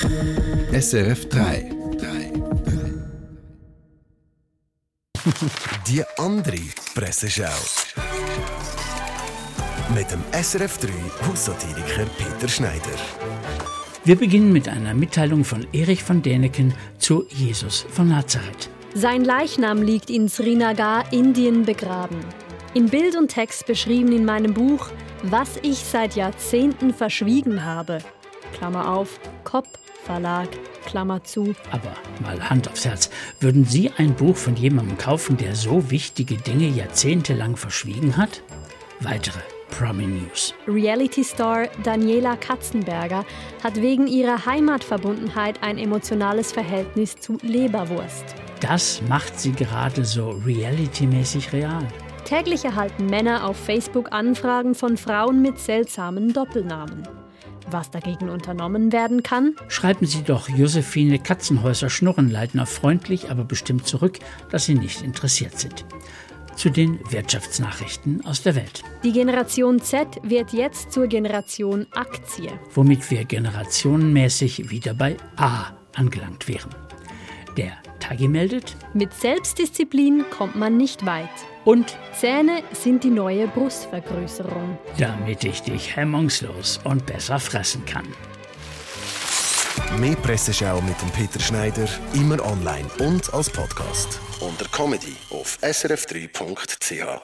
SRF 3. Die andere Presseschau. Mit dem SRF 3 Haussatiriker Peter Schneider. Wir beginnen mit einer Mitteilung von Erich von Däniken zu Jesus von Nazareth. Sein Leichnam liegt in Srinagar, Indien, begraben. In Bild und Text beschrieben in meinem Buch Was ich seit Jahrzehnten verschwiegen habe. Klammer auf, Kopp Verlag, Klammer zu. Aber mal Hand aufs Herz, würden Sie ein Buch von jemandem kaufen, der so wichtige Dinge jahrzehntelang verschwiegen hat? Weitere Promi News. Reality-Star Daniela Katzenberger hat wegen ihrer Heimatverbundenheit ein emotionales Verhältnis zu Leberwurst. Das macht sie gerade so reality-mäßig real. Täglich erhalten Männer auf Facebook Anfragen von Frauen mit seltsamen Doppelnamen. Was dagegen unternommen werden kann? Schreiben Sie doch Josephine Katzenhäuser-Schnurrenleitner freundlich, aber bestimmt zurück, dass Sie nicht interessiert sind zu den Wirtschaftsnachrichten aus der Welt. Die Generation Z wird jetzt zur Generation Aktie. Womit wir generationenmäßig wieder bei A angelangt wären. Der Tagi meldet. Mit Selbstdisziplin kommt man nicht weit. Und Zähne sind die neue Brustvergrößerung. Damit ich dich hemmungslos und besser fressen kann. Mehr Presseschau mit dem Peter Schneider, immer online und als Podcast. Unter Comedy auf srf3.ch.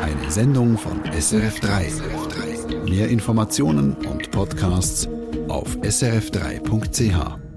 Eine Sendung von SRF3. Mehr Informationen und Podcasts auf srf3.ch.